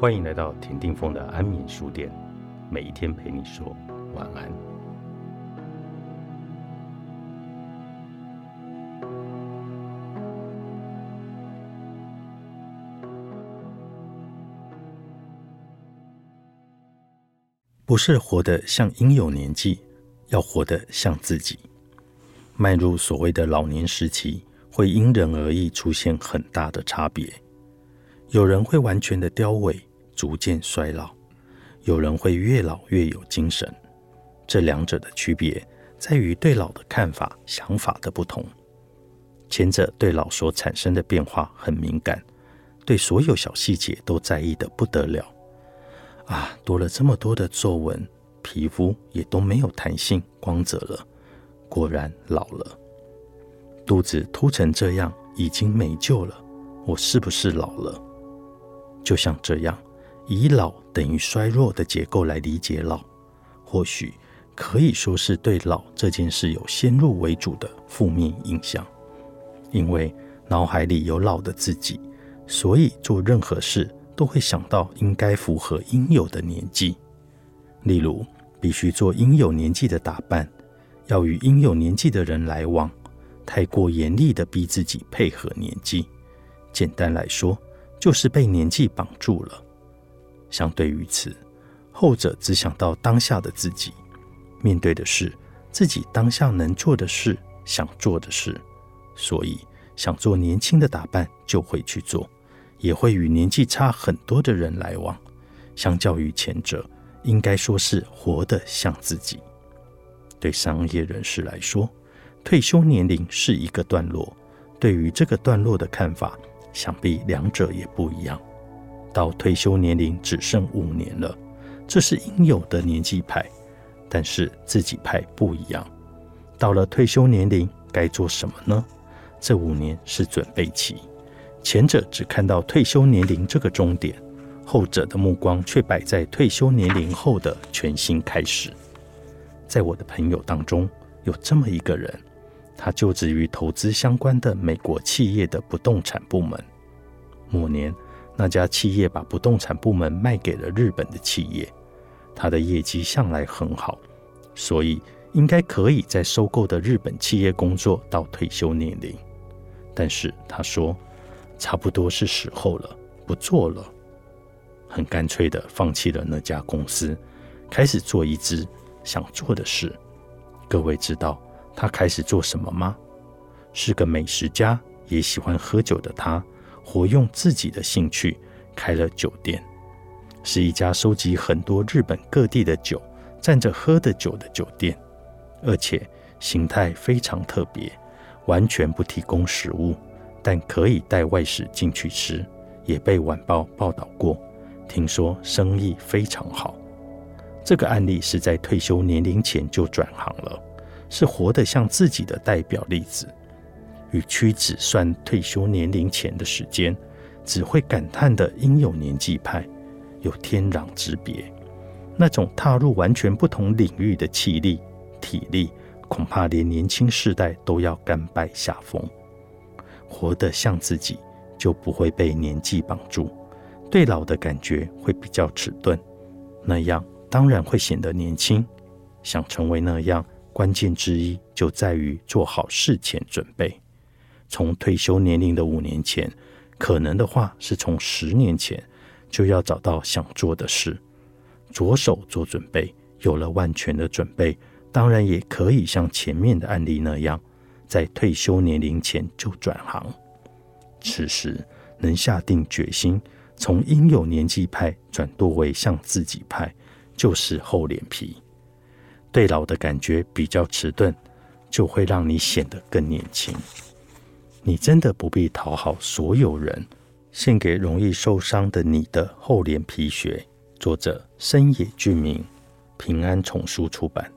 欢迎来到田定峰的安眠书店，每一天陪你说晚安。不是活得像应有年纪，要活得像自己。迈入所谓的老年时期，会因人而异，出现很大的差别。有人会完全的凋萎，逐渐衰老；有人会越老越有精神。这两者的区别在于对老的看法、想法的不同。前者对老所产生的变化很敏感，对所有小细节都在意的不得了。啊，多了这么多的皱纹，皮肤也都没有弹性、光泽了。果然老了，肚子凸成这样，已经没救了。我是不是老了？就像这样，以老等于衰弱的结构来理解老，或许可以说是对老这件事有先入为主的负面印象。因为脑海里有老的自己，所以做任何事都会想到应该符合应有的年纪。例如，必须做应有年纪的打扮，要与应有年纪的人来往，太过严厉的逼自己配合年纪。简单来说，就是被年纪绑住了。相对于此，后者只想到当下的自己，面对的是自己当下能做的事、想做的事，所以想做年轻的打扮就会去做，也会与年纪差很多的人来往。相较于前者，应该说是活得像自己。对商业人士来说，退休年龄是一个段落。对于这个段落的看法。想必两者也不一样。到退休年龄只剩五年了，这是应有的年纪派。但是自己派不一样。到了退休年龄该做什么呢？这五年是准备期。前者只看到退休年龄这个终点，后者的目光却摆在退休年龄后的全新开始。在我的朋友当中，有这么一个人。他就职于投资相关的美国企业的不动产部门。某年，那家企业把不动产部门卖给了日本的企业。他的业绩向来很好，所以应该可以在收购的日本企业工作到退休年龄。但是他说，差不多是时候了，不做了，很干脆的放弃了那家公司，开始做一支想做的事。各位知道。他开始做什么吗？是个美食家，也喜欢喝酒的他，活用自己的兴趣开了酒店，是一家收集很多日本各地的酒，站着喝的酒的酒店，而且形态非常特别，完全不提供食物，但可以带外食进去吃，也被晚报报道过，听说生意非常好。这个案例是在退休年龄前就转行了。是活得像自己的代表例子，与屈指算退休年龄前的时间，只会感叹的应有年纪派，有天壤之别。那种踏入完全不同领域的气力、体力，恐怕连年轻世代都要甘拜下风。活得像自己，就不会被年纪绑住，对老的感觉会比较迟钝，那样当然会显得年轻。想成为那样。关键之一就在于做好事前准备。从退休年龄的五年前，可能的话是从十年前，就要找到想做的事，着手做准备。有了万全的准备，当然也可以像前面的案例那样，在退休年龄前就转行。此时能下定决心从应有年纪派转多为像自己派，就是厚脸皮。对老的感觉比较迟钝，就会让你显得更年轻。你真的不必讨好所有人，献给容易受伤的你的厚脸皮学。作者深野俊明，平安丛书出版。